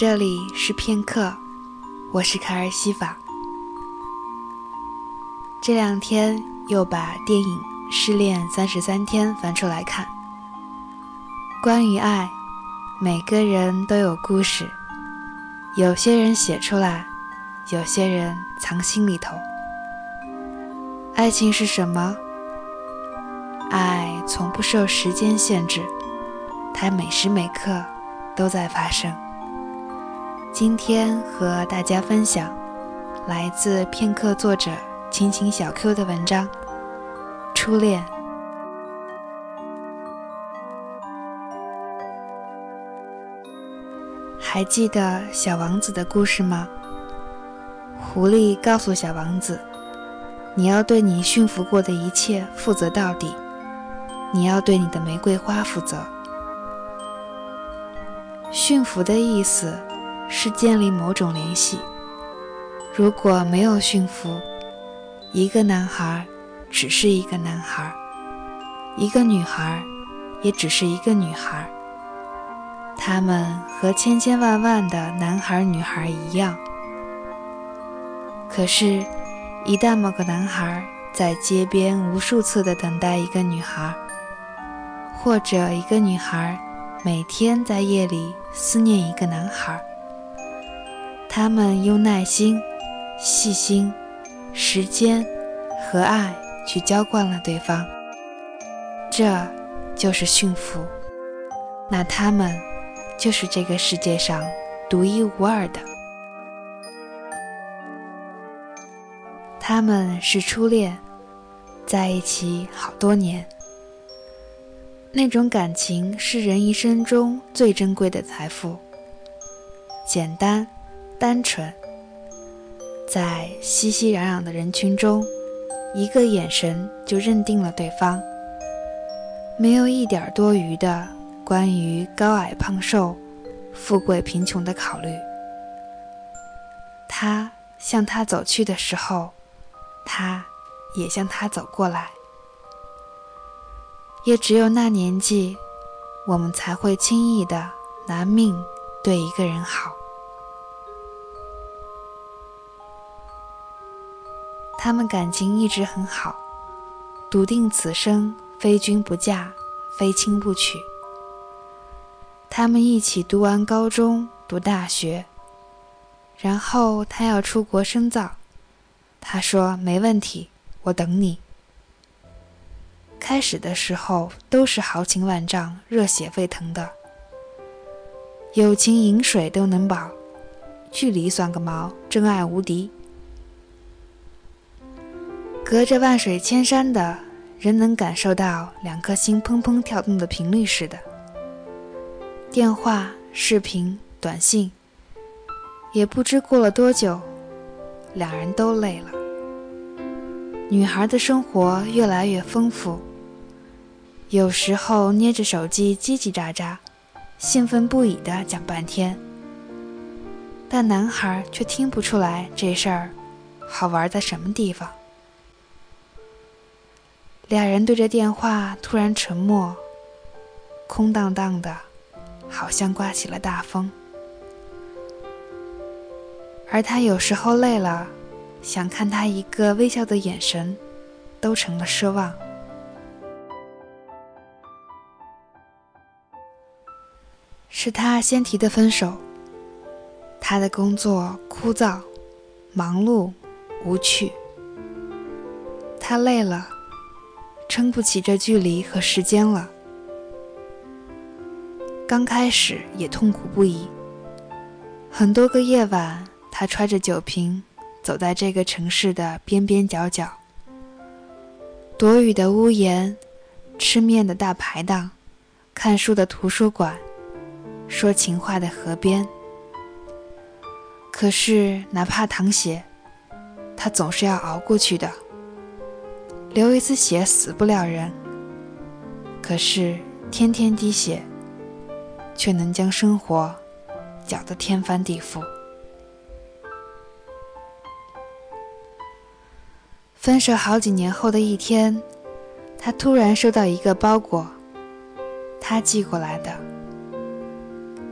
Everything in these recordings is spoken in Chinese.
这里是片刻，我是卡尔西法。这两天又把电影《失恋三十三天》翻出来看。关于爱，每个人都有故事，有些人写出来，有些人藏心里头。爱情是什么？爱从不受时间限制，它每时每刻都在发生。今天和大家分享来自片刻作者亲亲小 Q 的文章《初恋》。还记得小王子的故事吗？狐狸告诉小王子：“你要对你驯服过的一切负责到底。”你要对你的玫瑰花负责。驯服的意思是建立某种联系。如果没有驯服，一个男孩只是一个男孩，一个女孩也只是一个女孩。他们和千千万万的男孩女孩一样。可是，一旦某个男孩在街边无数次地等待一个女孩，或者一个女孩每天在夜里思念一个男孩，他们用耐心、细心、时间和爱去浇灌了对方，这就是驯服。那他们就是这个世界上独一无二的，他们是初恋，在一起好多年。那种感情是人一生中最珍贵的财富。简单、单纯，在熙熙攘攘的人群中，一个眼神就认定了对方，没有一点多余的关于高矮胖瘦、富贵贫穷的考虑。他向他走去的时候，他也向他走过来。也只有那年纪，我们才会轻易的拿命对一个人好。他们感情一直很好，笃定此生非君不嫁，非亲不娶。他们一起读完高中，读大学，然后他要出国深造，他说没问题，我等你。开始的时候都是豪情万丈、热血沸腾的，友情饮水都能饱，距离算个毛，真爱无敌。隔着万水千山的，人能感受到两颗心砰砰跳动的频率似的。电话、视频、短信，也不知过了多久，两人都累了。女孩的生活越来越丰富。有时候捏着手机叽叽喳喳，兴奋不已地讲半天，但男孩却听不出来这事儿好玩在什么地方。俩人对着电话突然沉默，空荡荡的，好像刮起了大风。而他有时候累了，想看他一个微笑的眼神，都成了奢望。是他先提的分手。他的工作枯燥、忙碌、无趣，他累了，撑不起这距离和时间了。刚开始也痛苦不已，很多个夜晚，他揣着酒瓶，走在这个城市的边边角角，躲雨的屋檐，吃面的大排档，看书的图书馆。说情话的河边，可是哪怕淌血，他总是要熬过去的。流一次血死不了人，可是天天滴血，却能将生活搅得天翻地覆。分手好几年后的一天，他突然收到一个包裹，他寄过来的。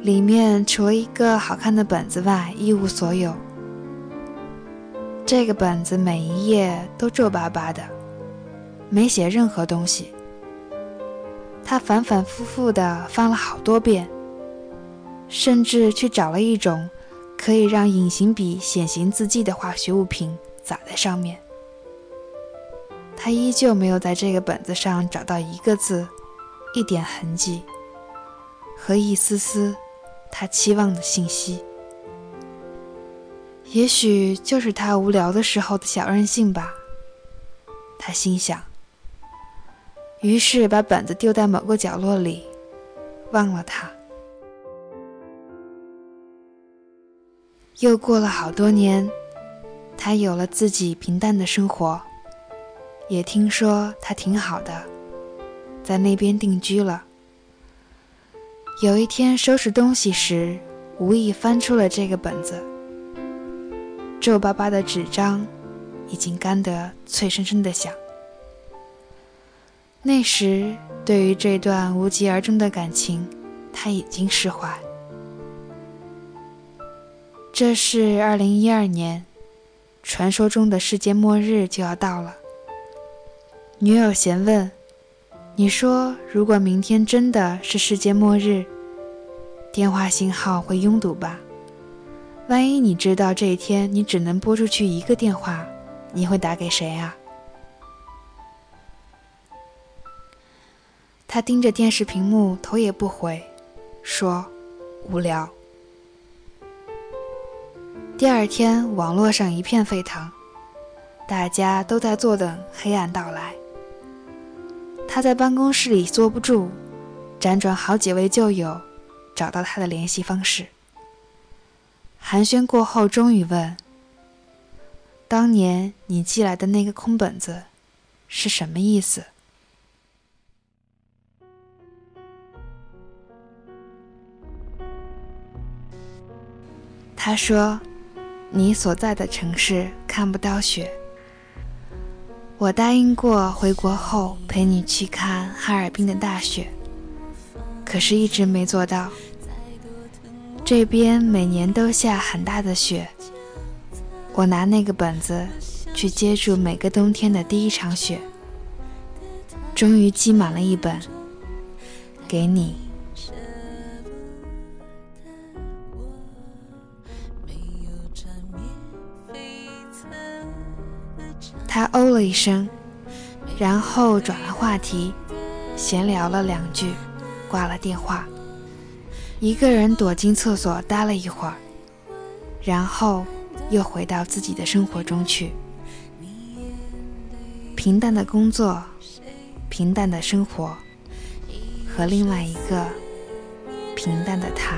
里面除了一个好看的本子外一无所有。这个本子每一页都皱巴巴的，没写任何东西。他反反复复地翻了好多遍，甚至去找了一种可以让隐形笔显形字迹的化学物品撒在上面。他依旧没有在这个本子上找到一个字、一点痕迹和一丝丝他期望的信息。也许就是他无聊的时候的小任性吧，他心想。于是把本子丢在某个角落里，忘了它。又过了好多年，他有了自己平淡的生活，也听说他挺好的，在那边定居了。有一天收拾东西时，无意翻出了这个本子，皱巴巴的纸张已经干得脆生生的响。那时，对于这段无疾而终的感情，他已经释怀。这是二零一二年，传说中的世界末日就要到了。女友闲问：“你说，如果明天真的是世界末日，电话信号会拥堵吧？万一你知道这一天你只能拨出去一个电话，你会打给谁啊？”他盯着电视屏幕，头也不回，说：“无聊。”第二天，网络上一片沸腾，大家都在坐等黑暗到来。他在办公室里坐不住，辗转好几位旧友，找到他的联系方式。寒暄过后，终于问：“当年你寄来的那个空本子，是什么意思？”他说：“你所在的城市看不到雪。我答应过回国后陪你去看哈尔滨的大雪，可是一直没做到。这边每年都下很大的雪，我拿那个本子去接住每个冬天的第一场雪，终于积满了一本，给你。”他哦了一声，然后转了话题，闲聊了两句，挂了电话，一个人躲进厕所待了一会儿，然后又回到自己的生活中去。平淡的工作，平淡的生活，和另外一个平淡的他。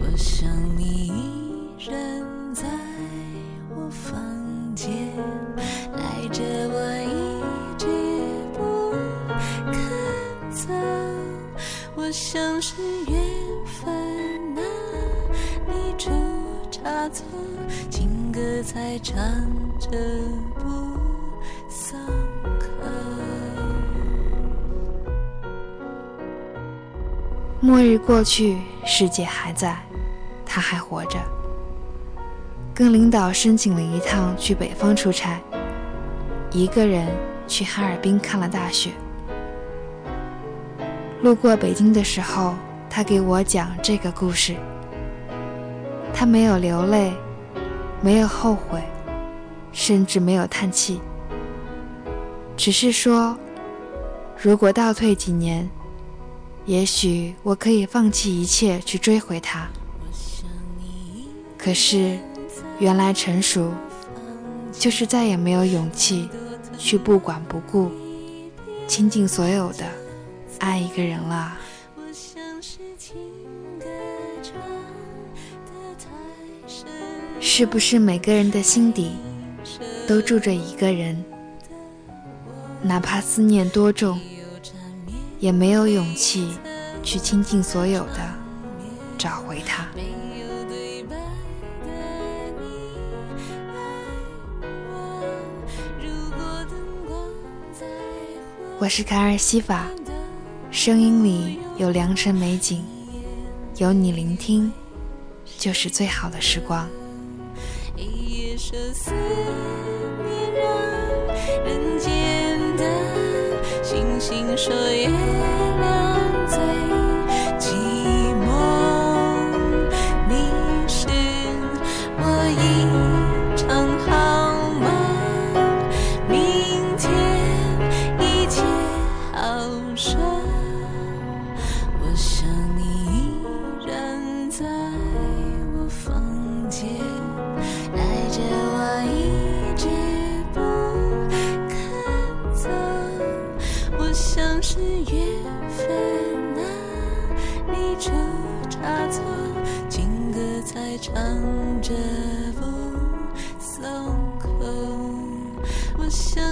我想你依然在我房间，赖着我一直不肯走。我想是缘分啊，你出差错，情歌在唱着。末日过去，世界还在，他还活着。跟领导申请了一趟去北方出差，一个人去哈尔滨看了大雪。路过北京的时候，他给我讲这个故事。他没有流泪。没有后悔，甚至没有叹气，只是说：“如果倒退几年，也许我可以放弃一切去追回他。可是，原来成熟，就是再也没有勇气去不管不顾、倾尽所有的爱一个人了。”是不是每个人的心底都住着一个人？哪怕思念多重，也没有勇气去倾尽所有的找回他。我是卡尔西法，声音里有良辰美景，有你聆听，就是最好的时光。人间的星星说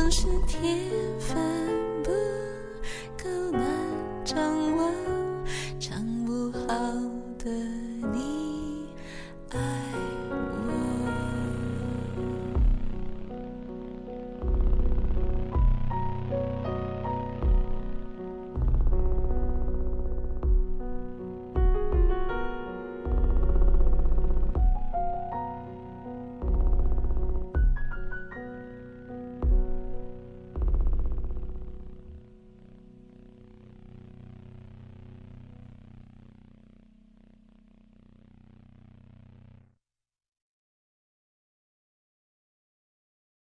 像是天分。